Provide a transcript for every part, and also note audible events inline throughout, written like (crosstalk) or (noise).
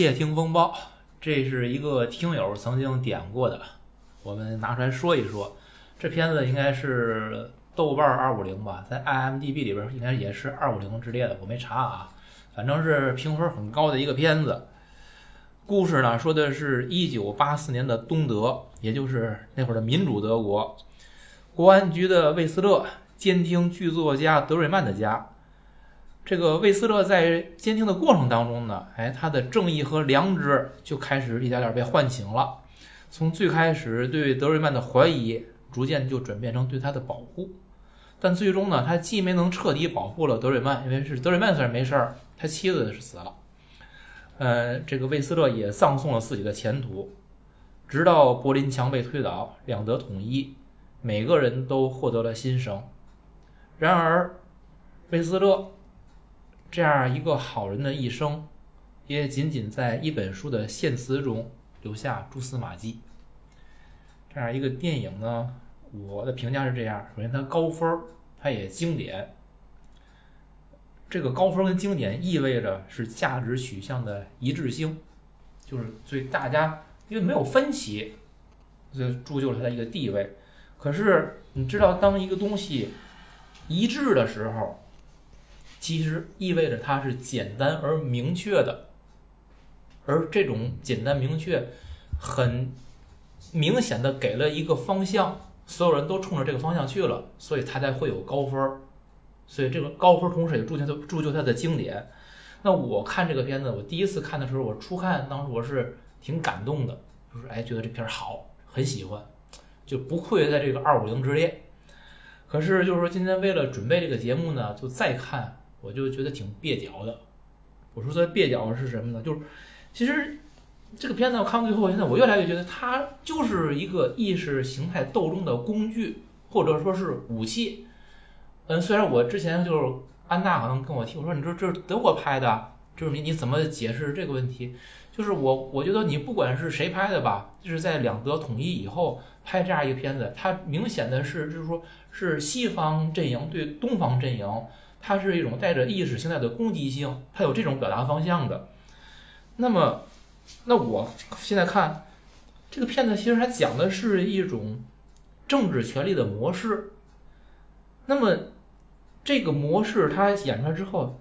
窃听风暴，这是一个听友曾经点过的，我们拿出来说一说。这片子应该是豆瓣二五零吧，在 IMDB 里边应该也是二五零之列的，我没查啊，反正是评分很高的一个片子。故事呢，说的是一九八四年的东德，也就是那会儿的民主德国，国安局的魏斯勒监听剧作家德瑞曼的家。这个魏斯勒在监听的过程当中呢，哎，他的正义和良知就开始一点点被唤醒了。从最开始对德瑞曼的怀疑，逐渐就转变成对他的保护。但最终呢，他既没能彻底保护了德瑞曼，因为是德瑞曼虽然没事儿，他妻子是死了。呃，这个魏斯勒也葬送了自己的前途。直到柏林墙被推倒，两德统一，每个人都获得了新生。然而，魏斯勒。这样一个好人的一生，也仅仅在一本书的献词中留下蛛丝马迹。这样一个电影呢，我的评价是这样：首先，它高分，它也经典。这个高分跟经典意味着是价值取向的一致性，就是所以大家因为没有分歧，就铸就了它的一个地位。可是你知道，当一个东西一致的时候。其实意味着它是简单而明确的，而这种简单明确，很明显的给了一个方向，所有人都冲着这个方向去了，所以它才会有高分儿。所以这个高分同时也铸就它铸就它的经典。那我看这个片子，我第一次看的时候，我初看当时我是挺感动的，就是哎觉得这片儿好，很喜欢，就不愧在这个二五零之列。可是就是说今天为了准备这个节目呢，就再看。我就觉得挺蹩脚的。我说它蹩脚是什么呢？就是其实这个片子我看到最后，现在我越来越觉得它就是一个意识形态斗争的工具，或者说是武器。嗯，虽然我之前就是安娜可能跟我提，我说你说这是德国拍的，就是你你怎么解释这个问题？就是我我觉得你不管是谁拍的吧，就是在两德统一以后拍这样一个片子，它明显的是就是说是西方阵营对东方阵营。它是一种带着意识形态的攻击性，它有这种表达方向的。那么，那我现在看这个片子，其实它讲的是一种政治权力的模式。那么，这个模式它演出来之后，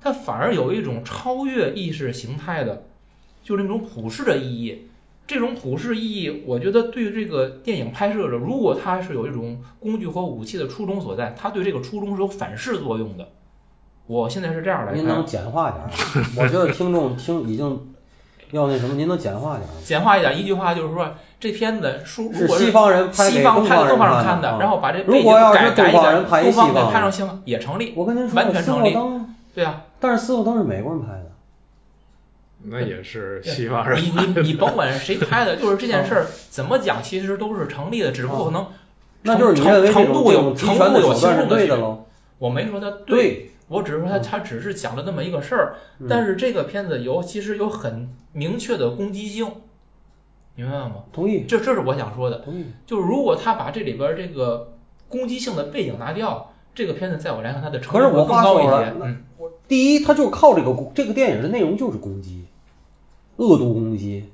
它反而有一种超越意识形态的，就是那种普世的意义。这种普世意义，我觉得对这个电影拍摄者，如果他是有一种工具和武器的初衷所在，他对这个初衷是有反噬作用的。我现在是这样来。您能简化点？(laughs) 我觉得听众听已经要那什么，您能简化点？简化一点，一句话就是说，这片子书如果是西方人拍西方拍东方人看的，然后把这如果要是东方人拍东方给拍成西方也成立。我跟您说，完全成立。对啊，但是《斯诺登》是美国人拍的。那也是西方人。你你你甭管谁拍的，就是这件事儿怎么讲，其实都是成立的，只不过可能那就是程程度有程度有轻重的喽。我没说他对，我只是说他他只是讲了那么一个事儿，但是这个片子有其实有很明确的攻击性，明白吗？同意。这这是我想说的。同意。就是如果他把这里边这个攻击性的背景拿掉，这个片子在我来看，它的成可是我更高一些。嗯，第一，他就是靠这个这个电影的内容就是攻击。恶毒攻击，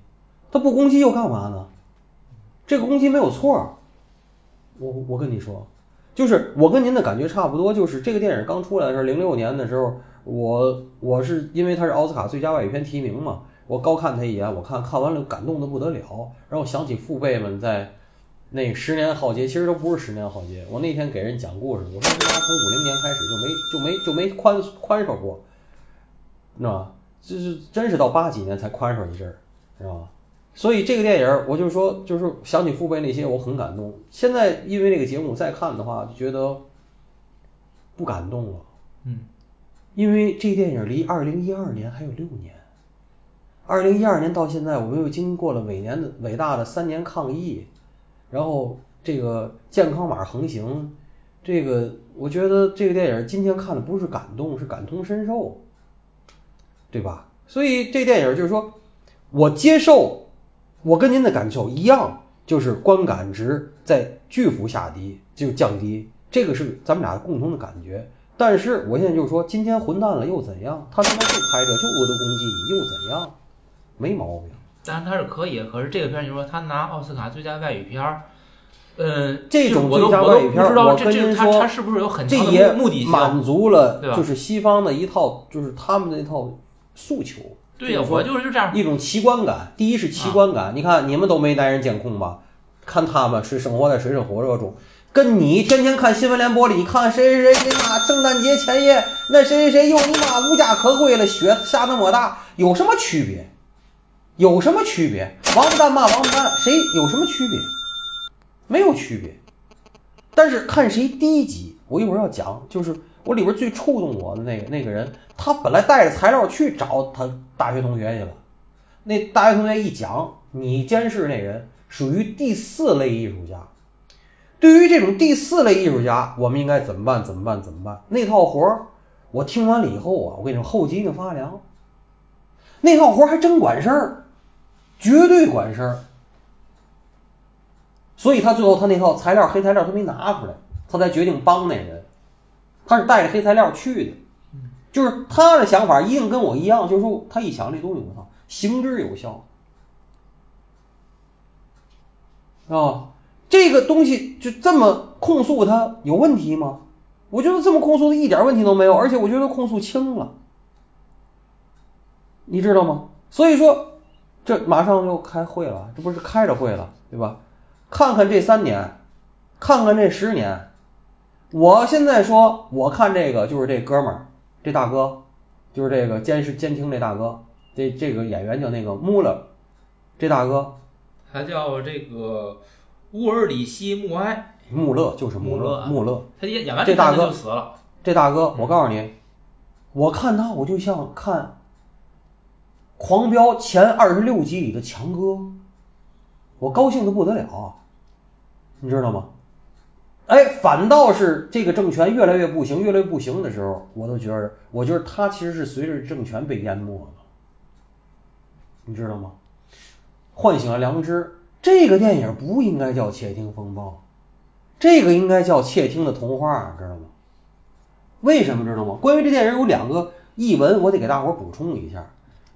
他不攻击又干嘛呢？这个攻击没有错。我我跟你说，就是我跟您的感觉差不多，就是这个电影刚出来的时候，零六年的时候，我我是因为它是奥斯卡最佳外语片提名嘛，我高看他一眼，我看看完了感动的不得了，然后想起父辈们在那十年浩劫，其实都不是十年浩劫。我那天给人讲故事，我说他从五零年开始就没就没就没宽宽手过，知道吧？就是真是到八几年才宽爽一阵儿，知道吧？所以这个电影，我就说，就是想起父辈那些，我很感动。现在因为这个节目再看的话，就觉得不感动了。嗯，因为这电影离二零一二年还有六年，二零一二年到现在，我们又经过了每年的伟大的三年抗疫，然后这个健康码横行，这个我觉得这个电影今天看的不是感动，是感同身受。对吧？所以这电影就是说，我接受，我跟您的感受一样，就是观感值在巨幅下跌，就降低，这个是咱们俩共同的感觉。但是我现在就是说，今天混蛋了又怎样？他他妈就拍着就恶毒攻击你又怎样？没毛病。当然他是可以，可是这个片儿你说他拿奥斯卡最佳外语片儿，呃，这种最佳外语片儿不知道我这这他跟您说他是不是有很强的这也目的性？满足了就是西方的一套，就是他们的一套诉求。对呀、我就是就这样。一种奇观感。第一是奇观感，你看你们都没带人监控吧？看他们是生活在水深火热中，跟你天天看新闻联播里，你看谁谁谁谁妈圣诞节前夜那谁谁谁又你妈无家可归了，雪下那么大，有什么区别？有什么区别？王八蛋骂王八蛋，谁有什么区别？没有区别。但是看谁低级，我一会儿要讲，就是我里边最触动我的那个那个人，他本来带着材料去找他大学同学去了。那大学同学一讲，你监视那人属于第四类艺术家。对于这种第四类艺术家，我们应该怎么办？怎么办？怎么办？那套活儿，我听完了以后啊，我跟你说，后脊梁发凉。那套活儿还真管事儿，绝对管事儿。所以他最后他那套材料黑材料他没拿出来，他才决定帮那人。他是带着黑材料去的，就是他的想法一定跟我一样，就是说他一想这东西我操，行之有效，啊，这个东西就这么控诉他有问题吗？我觉得这么控诉的一点问题都没有，而且我觉得控诉轻了，你知道吗？所以说，这马上就开会了，这不是开着会了，对吧？看看这三年，看看这十年，我现在说，我看这个就是这哥们儿，这大哥，就是这个监视监听这大哥，这这个演员叫那个穆勒，这大哥他叫这个乌尔里希穆埃，穆勒就是穆穆勒啊穆勒，他演演完这大哥就死了。这大哥，我告诉你，我看他我就像看《狂飙》前二十六集里的强哥，我高兴的不得了，你知道吗？哎，反倒是这个政权越来越不行，越来越不行的时候，我都觉得，我觉得他其实是随着政权被淹没了，你知道吗？唤醒了良知。这个电影不应该叫《窃听风暴》，这个应该叫《窃听的童话》，知道吗？为什么知道吗？关于这电影有两个译文，我得给大伙补充一下。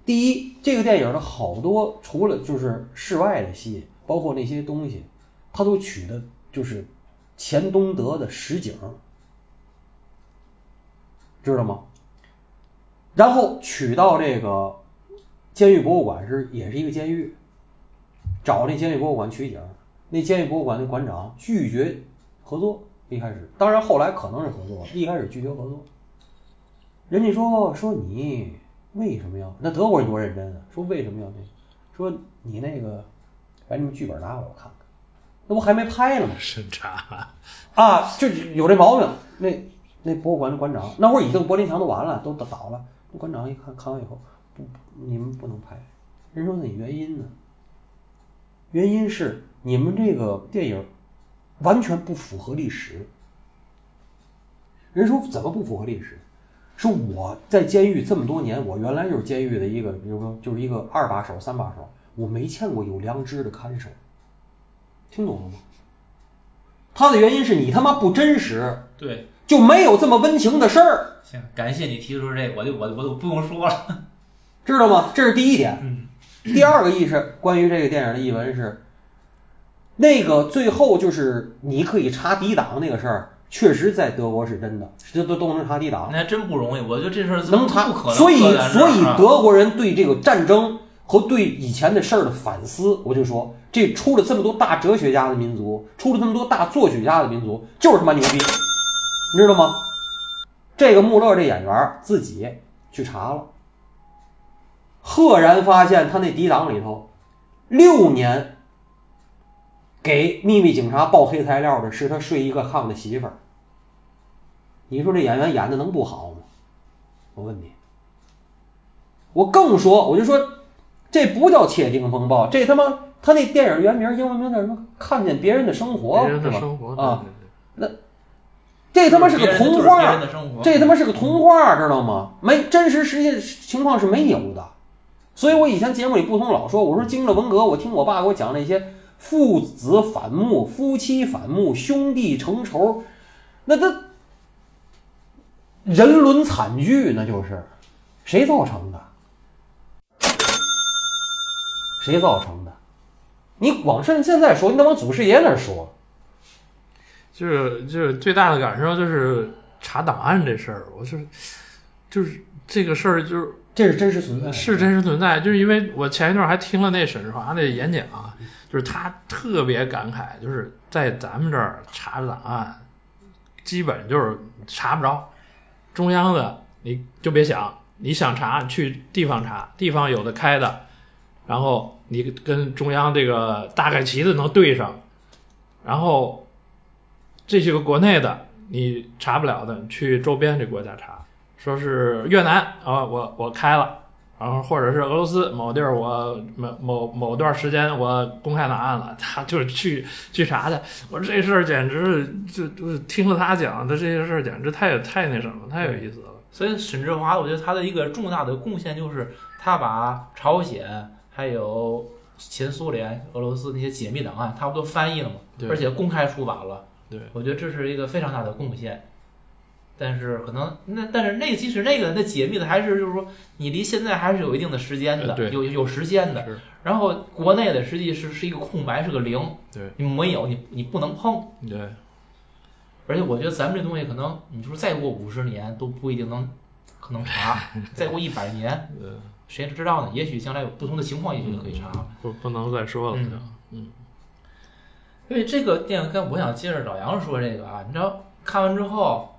第一，这个电影的好多除了就是室外的戏，包括那些东西，它都取的就是钱东德的实景，知道吗？然后取到这个监狱博物馆是也是一个监狱，找那监狱博物馆取景，那监狱博物馆的馆长拒绝合作，一开始，当然后来可能是合作，一开始拒绝合作。人家说说你为什么要？那德国人多认真啊！说为什么要那？说你那个把你们剧本拿过来我看，那不还没拍呢吗？审查，啊，就有这毛病。那那博物馆的馆长那会儿已经柏林墙都完了，都都倒了。那馆长一看看完以后，不，你们不能拍。人说那原因呢？原因是你们这个电影完全不符合历史。人说怎么不符合历史？说我在监狱这么多年，我原来就是监狱的一个，比如说就是一个二把手、三把手，我没见过有良知的看守。听懂了吗？他的原因是你他妈不真实，对，就没有这么温情的事儿，行，感谢你提出这个，我就我我都不用说了。(laughs) 知道吗？这是第一点。嗯，第二个意识，关于这个电影的译文是，那个最后就是你可以查抵挡那个事儿，确实在德国是真的，这都都能查抵挡，那还真不容易。我觉得这事儿能查。所以所以啊德国人对这个战争和对以前的事儿的反思，我就说，这出了这么多大哲学家的民族，出了这么多大作曲家的民族，就是他妈牛逼，你知道吗？这个穆勒这演员自己去查了，赫然发现他那抵挡里头，六年给秘密警察报黑材料的是他睡一个炕的媳妇儿。你说这演员演的能不好吗？我问你，我更说，我就说，这不叫窃听风暴，这他妈他那电影原名英文名叫什么？看见别人的生活，别人是吧？的生活啊，对对这他妈是个童话，这他妈是个童话，知道吗？没真实实际情况是没有的。所以我以前节目里不同老说，我说经历了文革，我听我爸给我讲那些父子反目、夫妻反目、兄弟成仇，那他人伦惨剧，那就是谁造成的？谁造成的？你往趁现在说，你得往祖师爷那儿说。就是就是最大的感受就是查档案这事儿，我就是就是这个事儿就是这是真实存在，是真实存在，就是因为我前一段还听了那沈志华那演讲，就是他特别感慨，就是在咱们这儿查档案，基本就是查不着，中央的你就别想，你想查去地方查，地方有的开的，然后你跟中央这个大概齐的能对上，然后这些个国内的你查不了的，去周边这国家查。说是越南啊，我我开了，然后或者是俄罗斯某地儿，我某某某段时间我公开档案了，他就是去去查去。我说这事儿简直就就是听了他讲的这些事儿，简直太太那什么，太有意思了。所以沈志华，我觉得他的一个重大的贡献就是他把朝鲜还有前苏联、俄罗斯那些解密档案，他不都翻译了吗？对而且公开出版了。对，我觉得这是一个非常大的贡献。但是可能那但是那个即使那个那解密的还是就是说你离现在还是有一定的时间的，有有时间的。然后国内的实际是是一个空白，是个零，对你没有你你不能碰。对而且我觉得咱们这东西可能你说再过五十年都不一定能可能查，(laughs) 再过一百年呃，谁知道呢？也许将来有不同的情况，也许就可以查。不不能再说了，嗯嗯因为这个电影，跟我想接着老杨说这个啊，你知道看完之后，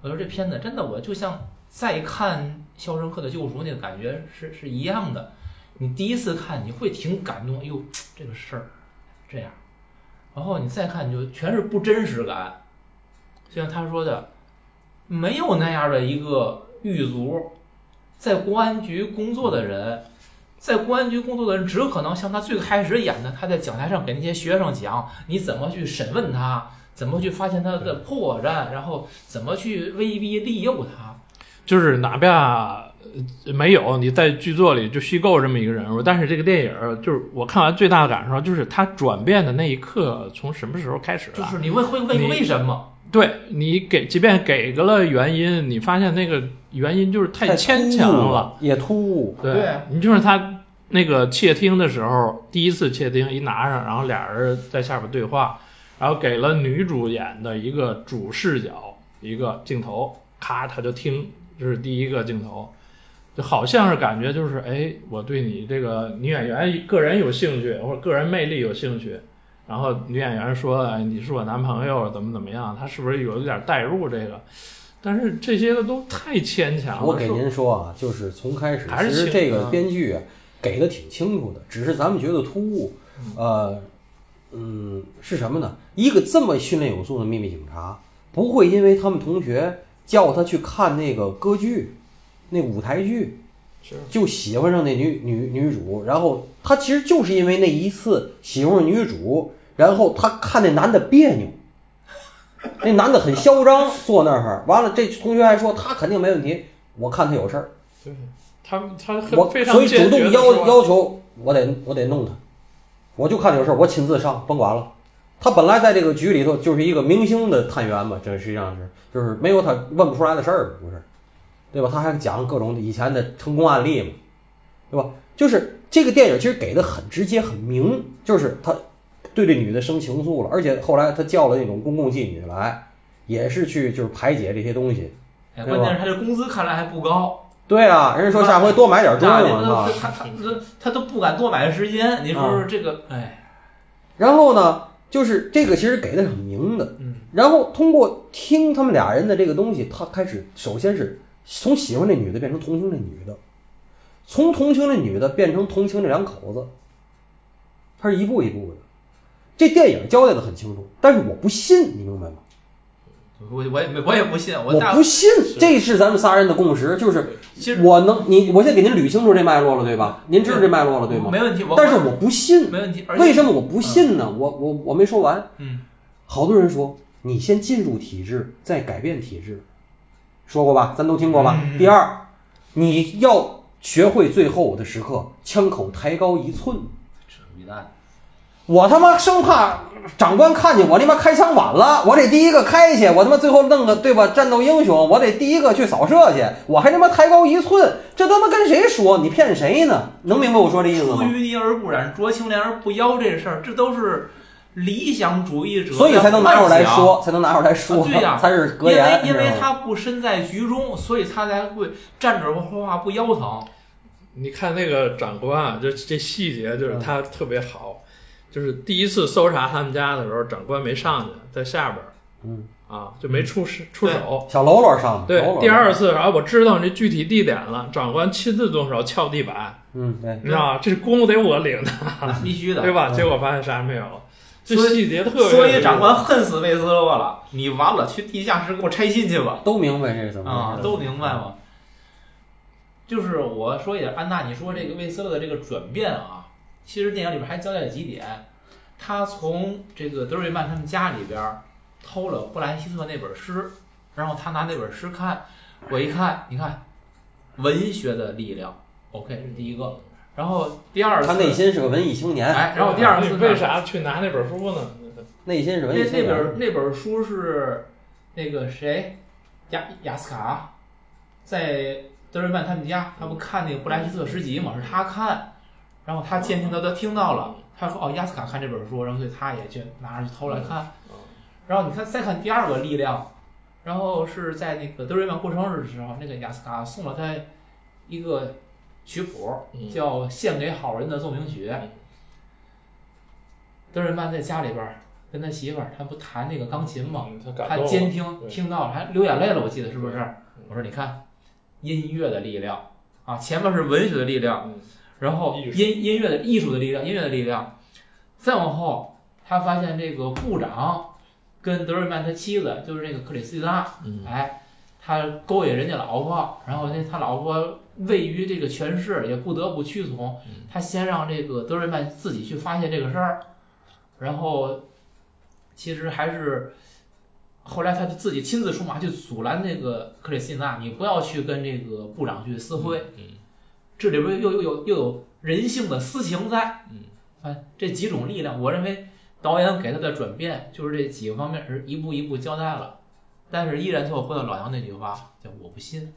我说这片子真的，我就像再看《肖申克的救赎》那个感觉是是一样的。你第一次看你会挺感动，哎呦，这个事儿这样，然后你再看你就全是不真实感，就像他说的，没有那样的一个狱卒，在公安局工作的人。在公安局工作的人，只可能像他最开始演的，他在讲台上给那些学生讲你怎么去审问他，怎么去发现他的破绽，然后怎么去威逼利诱他。就是哪怕呃没有你在剧作里就虚构这么一个人物，但是这个电影就是我看完最大的感受就是他转变的那一刻从什么时候开始的？就是你会会问你为什么？对你给，即便给个了原因，你发现那个原因就是太牵强了。，也突兀。对对你就是他那个窃听的时候，第一次窃听一拿上，然后俩人在下边对话，然后给了女主演的一个主视角一个镜头，咔他就听，这是第一个镜头，就好像是感觉就是哎，我对你这个女演员个人有兴趣，或者个人魅力有兴趣。然后女演员说：“哎，你是我男朋友，怎么怎么样？”她是不是有一点代入这个？但是这些个都太牵强了。我给您说啊，就是从开始，其实这个啊编剧啊给的挺清楚的，只是咱们觉得突兀。呃，嗯，是什么呢？一个这么训练有素的秘密警察，不会因为他们同学叫他去看那个歌剧，那舞台剧，就喜欢上那女女女主，然后他其实就是因为那一次喜欢上女主，然后他看那男的别扭，(laughs) 那男的很嚣张，坐那儿，完了这同学还说他肯定没问题，我看他有事儿，对，他他很我非常所以主动要要求我得我得弄他，我就看他有事儿，我亲自上，甭管了。他本来在这个局里头就是一个明星的探员嘛，这实际上是就是没有他问不出来的事儿，不是，对吧？他还讲各种以前的成功案例嘛，对吧？就是这个电影其实给的很直接很明，就是他对这女的生情愫了，而且后来他叫了那种公共妓女来，也是去就是排解这些东西。哎，关键是他这工资看来还不高，对啊，人家说下回多买点钟那嘛，他他他他他都不敢多买时间。你说说这个，哎，然后呢，就是这个其实给的很明的，嗯，然后通过听他们俩人的这个东西，他开始首先是从喜欢这女的变成同情这女的，从同情这女的变成同情这两口子，他是一步一步的。这电影交代的很清楚，但是我不信，你明白吗？我我也没我也不信，我不信，这是咱们仨人的共识，就是我能你，我先给您捋清楚这脉络了，对吧？您知道这脉络了，对吗？没问题，我但是我不信，没问题。为什么我不信呢？我我我没说完。嗯，好多人说你先进入体制，再改变体制，说过吧？咱都听过吧？嗯第二，你要学会最后的时刻，枪口抬高一寸。扯逼蛋，我他妈生怕长官看见我他妈开枪晚了，我得第一个开去，我他妈最后弄个对吧？战斗英雄，我得第一个去扫射去，我还他妈抬高一寸，这他妈跟谁说？你骗谁呢？能明白我说这意思吗？出淤泥而不染，濯清涟而不妖，这事儿，这都是理想主义者所以才能拿出来说，才能拿出来说，啊对呀才是格因为。因为他不身在局中，所以他才会站着说话不腰疼。你看那个长官啊，就这细节就是他特别好，就是第一次搜查他们家的时候，长官没上去，在下边儿，嗯啊，就没出手出手。小喽啰上的，对第二次然后，我知道这具体地点了，长官亲自动手撬地板，嗯对，你知道吗？这功夫得我领的，(laughs) 必须的，对吧？嗯结果发现啥也没有，这细节特别。所以长官恨死魏斯勒了，你完了，去地下室给我拆信去吧！都明白这是怎么啊，都明白吗？就是我说一点，安娜，你说这个魏斯勒的这个转变啊，其实电影里边还交代了几点。他从这个德瑞曼他们家里边偷了布莱希特那本诗，然后他拿那本诗看，我一看，你看，文学的力量，OK，这是第一个。然后第二次，他内心是个文艺青年，哎，然后第二次为啥去拿那本书呢？内心是那那文艺青年。本那本书是那个谁，雅雅斯卡，在德瑞曼他们家，他不看那个布莱希特诗集嘛，是他看，然后他监听他都听到了，他说哦亚斯卡看这本书，然后所以他也去拿着去偷来看，然后你看再看第二个力量，然后是在那个德瑞曼过生日的时候，那个亚斯卡送了他一个曲谱，嗯。叫《献给好人的奏鸣曲》。德瑞曼在家里边跟他媳妇儿，他不弹那个钢琴吗？嗯他监听听到了，还流眼泪了，我记得是不是？嗯？我说你看，音乐的力量啊，前面是文学的力量，嗯然后音音乐的艺术的力量，音乐的力量，再往后，他发现这个部长跟德瑞曼他妻子就是这个克里斯蒂娜，嗯哎，他勾引人家老婆，然后那他老婆位于这个权势，也不得不屈从嗯。他先让这个德瑞曼自己去发现这个事儿，然后其实还是后来他就自己亲自出马去阻拦那个克里斯蒂娜，你不要去跟这个部长去私会。嗯这里边又又有又有人性的私情在。嗯，哎，这几种力量，我认为导演给他的转变就是这几个方面是一步一步交代了，但是依然最后回到老杨那句话，叫我不信，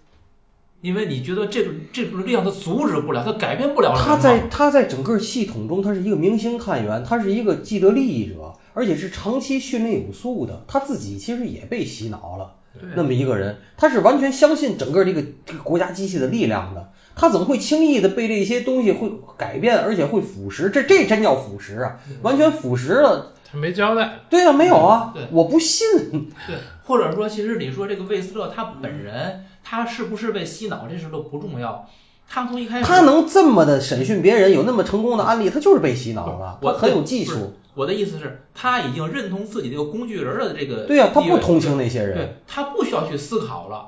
因为你觉得这种这种力量他阻止不了，他改变不了人他在他在整个系统中，他是一个明星探员，他是一个既得利益者，而且是长期训练有素的。他自己其实也被洗脑了，对那么一个人，他是完全相信整个这个这个国家机器的力量的。他怎么会轻易的被这些东西会改变，而且会腐蚀？这这真叫腐蚀啊！完全腐蚀了。他没交代，对啊，没有啊对，我不信。对，或者说，其实你说这个魏斯勒他本人，他是不是被洗脑，这事都不重要。他从一开始，他能这么的审讯别人，有那么成功的案例，他就是被洗脑了。我他很有技术。我的意思是，他已经认同自己这个工具人的这个对呀、他不同情那些人。对他不需要去思考了。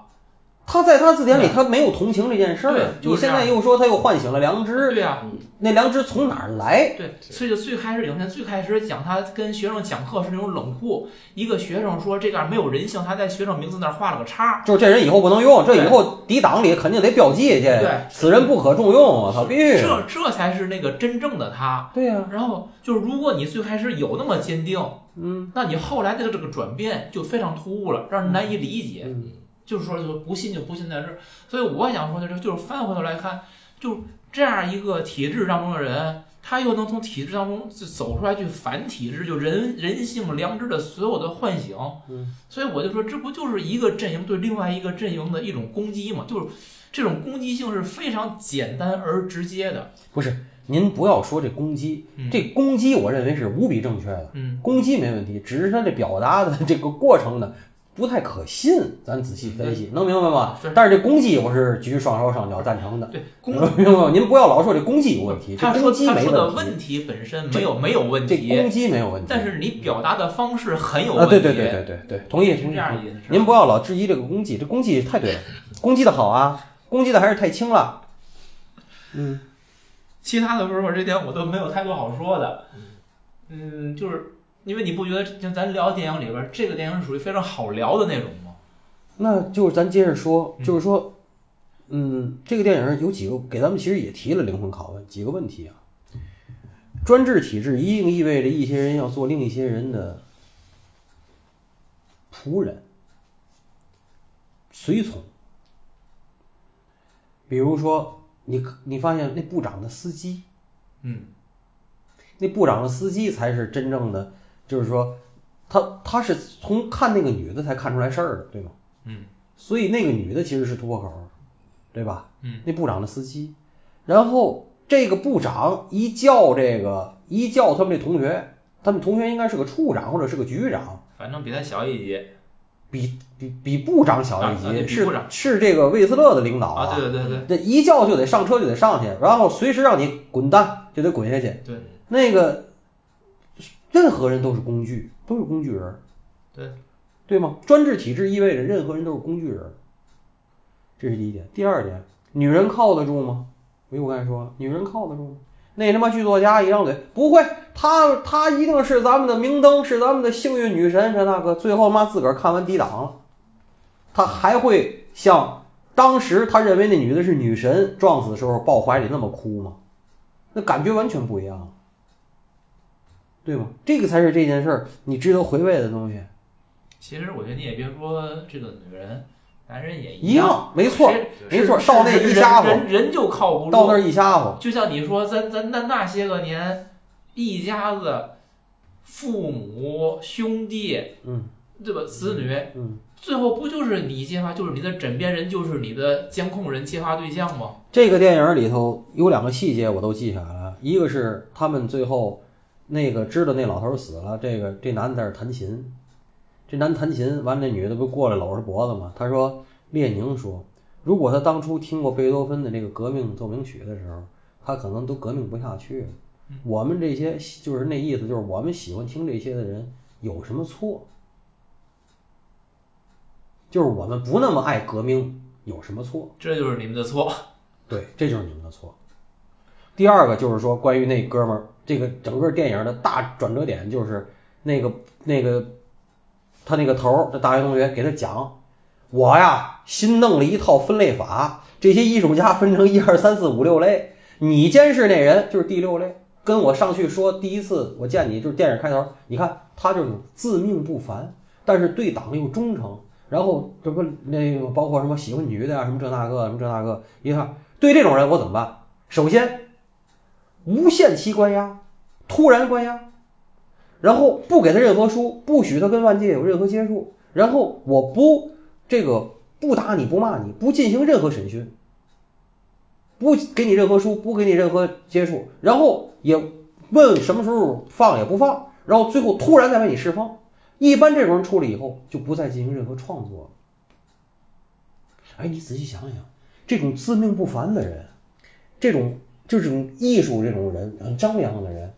他在他字典里，他没有同情这件事对儿。你现就是这样在又说他又唤醒了良知，对呀、那良知从哪儿来？对，所以就最开始影片最开始讲他跟学生讲课是那种冷酷，一个学生说这个没有人性，他在学生名字那儿画了个叉。就是这人以后不能用，这以后抵挡里肯定得标记去对。此人不可重用，我操，必须。这这才是那个真正的他。对呀、然后就是，如果你最开始有那么坚定，嗯，那你后来的这个转变就非常突兀了，让人难以理解。嗯就是说，就不信就不信在这儿。所以我想说的是，就是翻回头来看，就这样一个体制当中的人，他又能从体制当中就走出来，去反体制，就人人性、良知的所有的唤醒。嗯，所以我就说，这不就是一个阵营对另外一个阵营的一种攻击吗？就是这种攻击性是非常简单而直接的。不是，您不要说这攻击，嗯这攻击我认为是无比正确的，嗯，攻击没问题，只是他这表达的这个过程呢。不太可信，咱仔细分析，能明白吗是？但是这攻击我是举双手双脚赞成的，对，明白吗？您不要老说这攻击有问题，这他说攻击没他说的问题，本身没有没有问这题，攻击没有问题。但是你表达的方式很有啊，问题。对对对对对对，同意同意。您不要老质疑这个攻击，这攻击太对了，(laughs) 攻击的好啊，攻击的还是太轻了。嗯，其他的时候这点我都没有太多好说的。嗯，就是因为你不觉得就咱聊电影里边，这个电影是属于非常好聊的那种吗？那就是咱接着说，嗯就是说，嗯，这个电影有几个给咱们其实也提了灵魂拷问，几个问题啊。专制体制一定意味着一些人要做另一些人的仆人、随从。比如说，你你发现那部长的司机，嗯，那部长的司机才是真正的，就是说，他他是从看那个女的才看出来事儿的，对吗？嗯，所以那个女的其实是突破口，对吧？嗯，那部长的司机，然后这个部长一叫这个一叫他们这同学，他们同学应该是个处长或者是个局长，反正比他小一级比比比部长小一级，是是这个魏斯勒的领导啊，对对对对这一叫就得上车就得上去，然后随时让你滚蛋就得滚下去。对，那个任何人都是工具，都是工具人，对对吗？专制体制意味着任何人都是工具人，这是第一点。第二点，女人靠得住吗？没我刚才说了，女人靠得住吗？那他妈剧作家一张嘴，不会，她她一定是咱们的明灯，是咱们的幸运女神，这那个，最后他妈自个儿看完抵挡了，他还会像当时他认为那女的是女神撞死的时候抱怀里那么哭吗？那感觉完全不一样，对吗？这个才是这件事儿你值得回味的东西。其实我觉得你也别说这个女人，男人也一样，样，没错，没错是到那一家伙人就靠不住，到那儿一家伙，就像你说，咱咱那那些个年，一家子父母兄弟，嗯对吧？子女，嗯，最后不就是你揭发，就是你的枕边人，就是你的监控人、揭发对象吗？这个电影里头有两个细节我都记下来了，一个是他们最后那个知道那老头死了，这个这男的在那弹琴，这男的弹琴，完那女的不过来搂着脖子吗？他说列宁说，如果他当初听过贝多芬的这个革命奏鸣曲的时候，他可能都革命不下去了。我们这些就是那意思，就是我们喜欢听这些的人有什么错？就是我们不那么爱革命有什么错？这就是你们的错。对，这就是你们的错。第二个就是说，关于那哥们儿，这个整个电影的大转折点就是那个那个他那个头儿，这大学同学给他讲，我呀新弄了一套分类法，这些艺术家分成一二三四五六类，你监视那人就是第六类。跟我上去说，第一次我见你就是电影开头，你看他就是自命不凡，但是对党又忠诚，然后这不那个包括什么喜欢女的呀、什么这那个什么这那个，一看对这种人我怎么办？首先，无限期关押，突然关押，然后不给他任何书，不许他跟外界有任何接触，然后我不这个不打你不骂你，不进行任何审讯，不给你任何书，不给你任何接触，然后也问什么时候放也不放，然后最后突然再把你释放。一般这种人出来以后就不再进行任何创作了。哎，你仔细想想，这种自命不凡的人，这种就是艺术这种人，很张扬的人，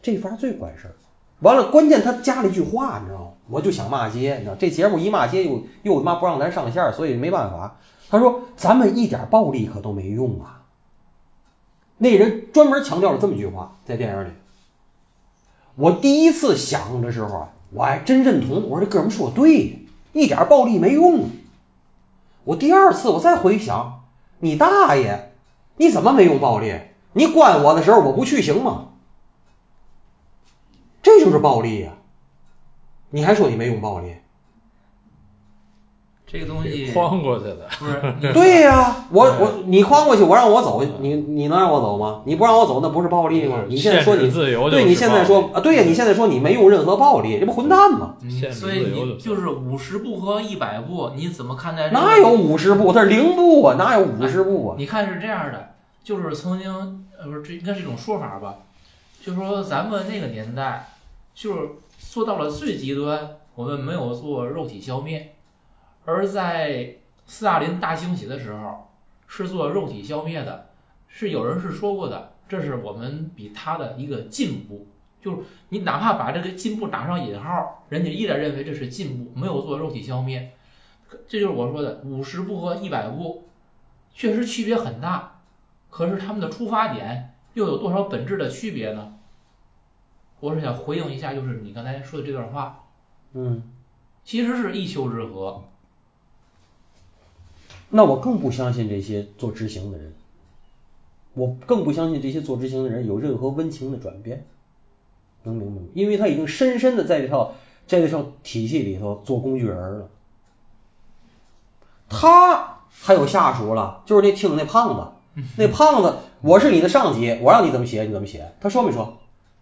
这法最管事儿。完了，关键他加了一句话，你知道吗？我就想骂街，你知道这节目一骂街又又他妈不让咱上线，所以没办法。他说咱们一点暴力可都没用啊。那人专门强调了这么一句话，在电影里。我第一次想的时候啊，我还真认同，我说这哥们儿说对，一点暴力没用。我第二次我再回想，你大爷，你怎么没用暴力？你关我的时候我不去行吗？这就是暴力呀、你还说你没用暴力？这个东西框过去的，不是 (laughs) 对呀、我我你框过去，我让我走，你你能让我走吗？你不让我走，那不是暴力吗？你现在说你自由，对你现在说啊，对呀，你现在说你没用任何暴力，这不混蛋吗？所以你就是五十步和一百步，你怎么看待这个？哪有五十步？它是零步啊，哪有五十步啊？你看是这样的，就是曾经呃不是这应该是一种说法吧，就是说咱们那个年代，就是做到了最极端，我们没有做肉体消灭，而在斯大林大清洗的时候是做肉体消灭的，是有人是说过的，这是我们比他的一个进步。就是你哪怕把这个进步打上引号，人家依然认为这是进步，没有做肉体消灭。这就是我说的五十步和一百步，确实区别很大。可是他们的出发点又有多少本质的区别呢？我是想回应一下，就是你刚才说的这段话，嗯，其实是一丘之貉。那我更不相信这些做执行的人。我更不相信这些做执行的人有任何温情的转变，能明白吗？因为他已经深深的在这套在这套体系里头做工具人了。他还有下属了，就是那听那胖子，(laughs) 那胖子，我是你的上级，我让你怎么写你怎么写，他说没说？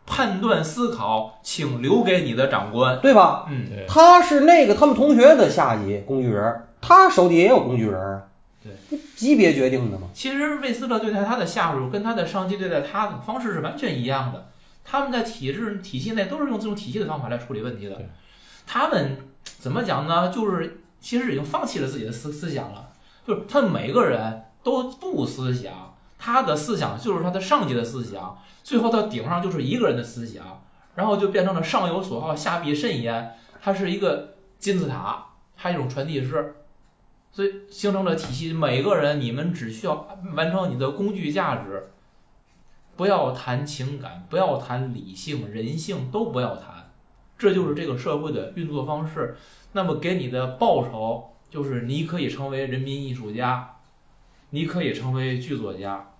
判断思考，请留给你的长官。对吧？嗯，对他是那个他们同学的下级工具人，他手底下也有工具人啊。对，级别决定的嘛。其实魏斯勒对待他的下属跟他的上级对待他的方式是完全一样的。他们在体制体系内都是用这种体系的方法来处理问题的。他们怎么讲呢？就是其实已经放弃了自己的思思想了，就是他们每个人都不思想，他的思想就是他的上级的思想，最后到顶上就是一个人的思想，然后就变成了上有所好，下必甚焉。他是一个金字塔，它是一种传递式。所以形成了体系。每个人，你们只需要完成你的工具价值，不要谈情感，不要谈理性、人性，都不要谈。这就是这个社会的运作方式。那么给你的报酬就是你可以成为人民艺术家，你可以成为剧作家。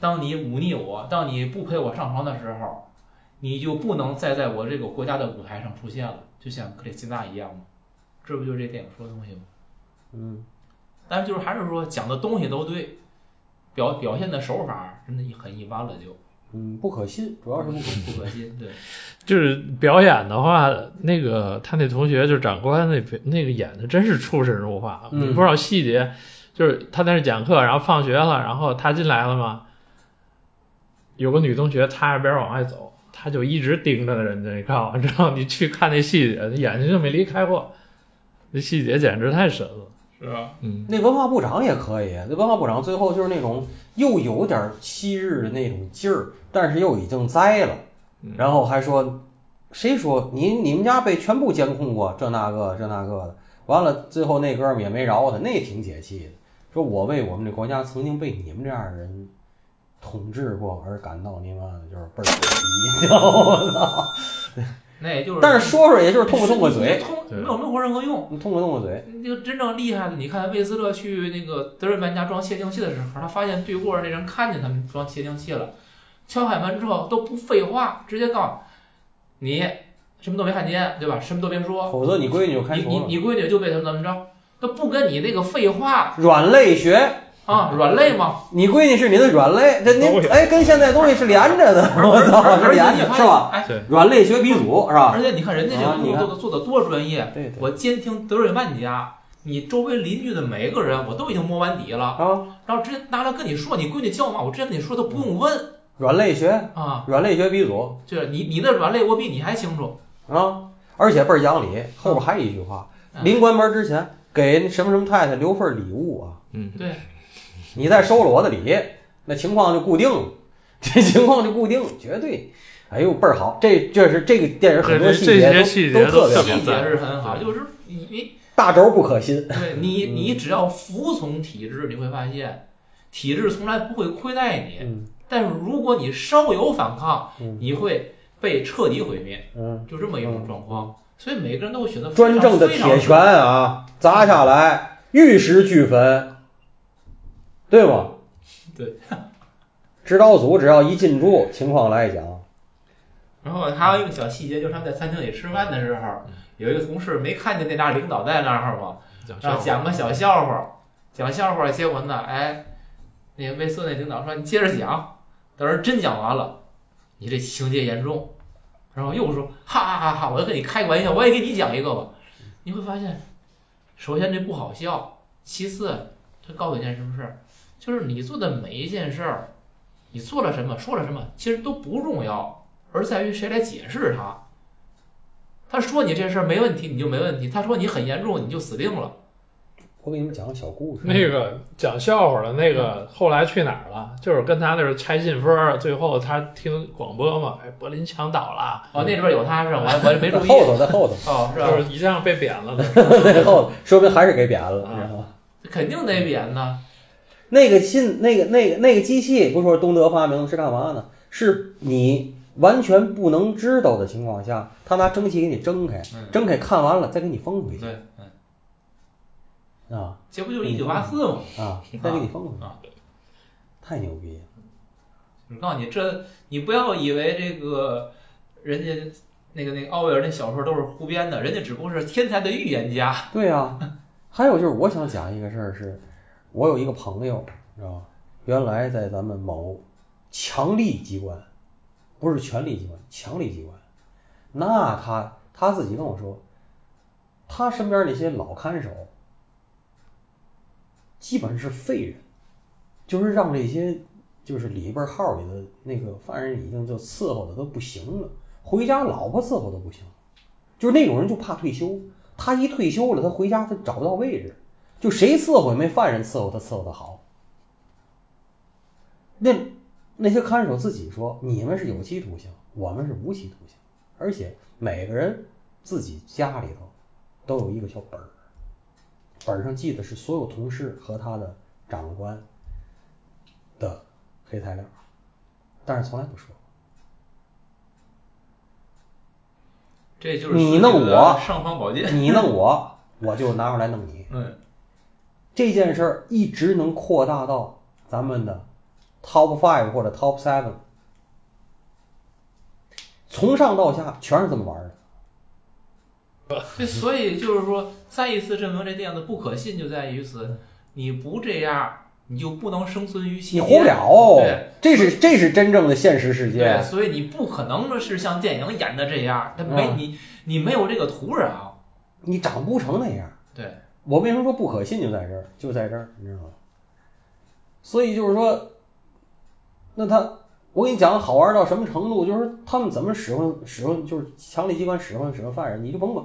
当你忤逆我，当你不陪我上床的时候，你就不能再在我这个国家的舞台上出现了，就像克里斯蒂娜一样嘛。这不就是这电影说的东西吗？嗯，但是就是还是说讲的东西都对，表表现的手法真的很一般了就，嗯，不可信，主要是不可信。不可信。对，就是表演的话，那个他那同学就是长官那那个演的真是出神入化，不知道细节，就是他在那讲课，然后放学了，然后他进来了嘛，有个女同学擦着边往外走，他就一直盯着人家，你看完之后你去看那细节，眼睛就没离开过，那细节简直太神了，是吧？嗯，那文化部长也可以，那文化部长最后就是那种又有点昔日的那种劲儿，但是又已经栽了，嗯然后还说，谁说你你们家被全部监控过，这那个这那个的，完了最后那哥们儿也没饶他，那挺解气的，说我为我们这国家曾经被你们这样的人统治过而感到你妈的就是倍儿可惜，你知道吗？(laughs) 那也就是，但是说说也就是痛快痛快嘴，通没有任何任何用。你痛快痛快嘴，这个真正厉害的，你看魏斯勒去那个德瑞曼家装窃听器的时候，他发现对过那人看见他们装窃听器了，敲开门之后都不废话，直接告诉你什么都没看见，对吧？什么都别说，否则你闺女就开除了。你你你闺女就被他们怎么着，他不跟你那个废话软肋学，啊，软肋嘛。你闺女是你的软肋，这您哎跟现在东西是连着的，(laughs) 我操，是而且连是吧？？哎，软肋学鼻祖是吧？而且你看人家这个工啊你看作做的做的多专业，对对我监听德瑞曼家，你周围邻居的每个人我都已经摸完底了，啊，然后直接拿来跟你说，你闺女叫嘛，我直接跟你说都不用问软肋学，啊，软肋学鼻祖就是你你的软肋我比你还清楚。啊，而且倍儿讲理。后边还有一句话，嗯临关门之前给什么什么太太留份礼物啊，嗯，对，你再收了我的礼，那情况就固定了，这情况就固定了，绝对。哎呦，倍儿好！这这是这个电影很多细节些细节都特别好都特别细节是很好，就是你你大轴不可信。对你嗯你只要服从体制，你会发现体制从来不会亏待你，嗯但是如果你稍有反抗，嗯你会被彻底毁灭，嗯，就这么一种状况。所以每个人都会选择非专政的非常铁拳啊，砸下来玉石俱焚，对吗？对。指导组只要一进驻，情况来讲，然后还有一个小细节，就是他们在餐厅里吃饭的时候，有一个同事没看见那俩领导在那儿嘛，然后讲笑话，讲个小笑话，讲笑话，结果呢，哎，那个魏斯那领导说你接着讲，等人真讲完了，你这情节严重，然后又说哈哈哈哈，我要跟你开个玩笑，我也给你讲一个吧，你会发现，首先这不好笑，其次他告诉你一件什么事儿，就是你做的每一件事儿，你做了什么，说了什么，其实都不重要，而在于谁来解释它。他说你这事儿没问题，你就没问题；他说你很严重，你就死定了。我给你们讲个小故事。那个讲笑话的那个后来去哪儿了？就是跟他那儿拆信封儿，最后他听广播嘛，哎，柏林墙倒了，哦，那里边有他是吧？我还我还没注意。(laughs) 后头，在后头，哦，是吧？(laughs) 就是一样被贬了的。在后头，说明还是给贬了，啊知道吗？肯定得贬呢。那个信，那个那个那个机器，不是说东德发明的是干嘛呢？是你完全不能知道的情况下，他拿蒸汽给你蒸开，嗯蒸开看完了再给你封回去对，嗯，啊这不就是一九八四吗？啊，再给你封回去啊，太牛逼了！我告诉你，这你不要以为这个人家那个那个奥威尔那小说都是胡编的，人家只不过是天才的预言家。对啊、还有就是我想讲一个事儿是，我有一个朋友，知道吧？原来在咱们某强力机关，不是权力机关，强力机关，那他他自己跟我说，他身边那些老看守，基本是废人，就是让这些就是里边号里的那个犯人已经就伺候的都不行了，回家老婆伺候都不行，就是那种人就怕退休，他一退休了，他回家他找不到位置，就谁伺候也没犯人伺候他伺候的好。那那些看守自己说，你们是有期徒刑，我们是无期徒刑，而且每个人自己家里头都有一个小本儿，本上记的是所有同事和他的长官的黑材料，但是从来不说。这就是你弄我尚方宝剑。你弄我，我就拿出来弄你。(laughs) 嗯，这件事儿一直能扩大到咱们的 top five 或者 top seven，从上到下全是这么玩的。对，所以就是说，再一次证明这电影的不可信就在于此，你不这样，你就不能生存于其间。你活不了对，这是这是真正的现实世界对，界。所以你不可能的是像电影演的这样，它没嗯你你没有这个土壤。你长不成那样。对，我为什么说不可信就在这儿，就在这儿，你知道吗？所以就是说，那他，我跟你讲，好玩到什么程度？就是他们怎么使唤使唤，就是强力机关使唤使唤犯人，你就甭管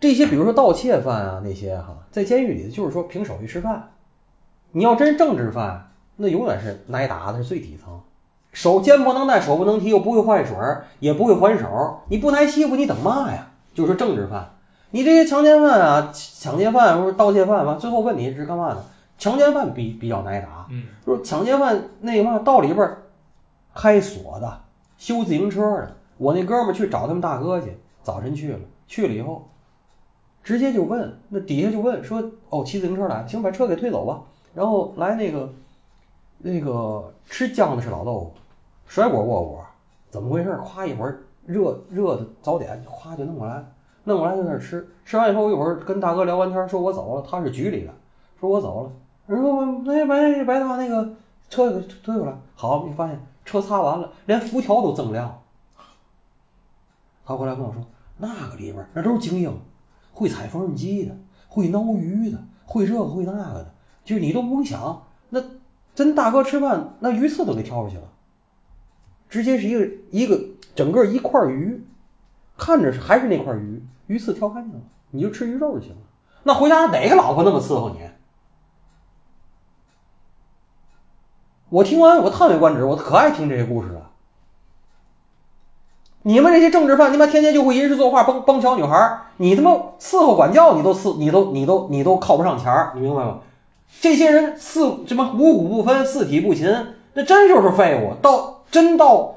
这些，比如说盗窃犯啊那些哈，在监狱里就是说凭手艺吃饭。你要真政治犯，那永远是挨打的是最底层，手肩不能带，手不能提，又不会换水，也不会还手，你不挨欺负你等嘛呀？就是政治犯。你这些强奸犯啊、抢劫犯或者盗窃犯吧，最后问你是干嘛的？强奸犯比比较挨打，嗯，说抢劫犯那个嘛，到里边儿开锁的、修自行车的。我那哥们儿去找他们大哥去，早晨去了，去了以后，直接就问，那底下就问说：“哦，骑自行车来，行，把车给推走吧。”然后来那个那个吃酱的是老豆腐，甩锅窝锅，怎么回事？夸一会儿热热的早点，夸就弄过来。弄过来在那吃，吃完以后我一会儿跟大哥聊完天，说我走了，他是局里的，说我走了，人说那白白大那个车给推回来，好，你发现车擦完了，连辐条都锃亮。他回来跟我说，那个里边那都是精英，会踩缝纫机的，会捞鱼的，会这个会那个的，就是你都不用想，那真大哥吃饭，那鱼刺都给挑出去了，直接是一个一个整个一块鱼，看着是还是那块鱼，鱼刺挑干净了，你就吃鱼肉就行了。那回家哪个老婆那么伺候你？我听完我叹为观止，我可爱听这些故事了。你们这些政治犯，你妈天天就会吟诗作画，帮帮小女孩，你他妈伺候管教，你都伺，你都你都你都靠不上前儿，你明白吗？这些人四什么五谷不分，四体不勤，那真就是废物。到真到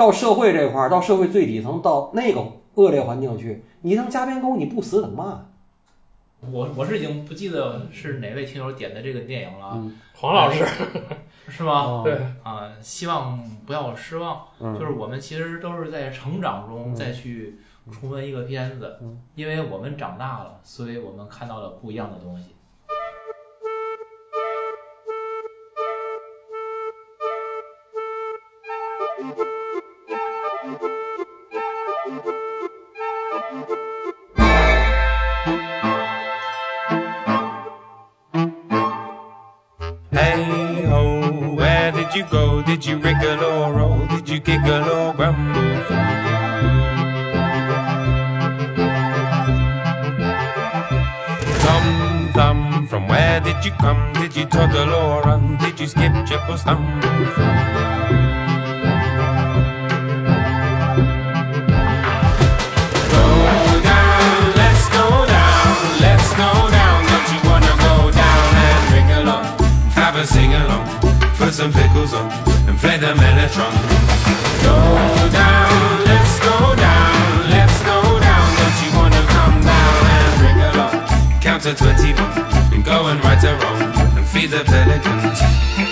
到社会这块儿，到社会最底层，到那个恶劣环境去，你当加边沟，你不死等嘛？我我是已经不记得是哪位听友点的这个电影了，嗯黄老师，(laughs) 是吗？对，啊，希望不要失望。嗯就是我们其实都是在成长中嗯再去重温一个片子嗯，因为我们长大了，所以我们看到了不一样的东西。Did you wriggle or roll? Did you giggle or grumble? Tom thumb, from where did you come? Did you toggle or run? Did you skip, jump or stumble? Go down, let's go down, let's go down. Don't you wanna go down and? Have a sing along, put some pickles on, play the mellotron. Go down, let's go down, let's go down. Don't you wanna come down and ring along? Count to 21 and go and right a wrong and feed the pelicans.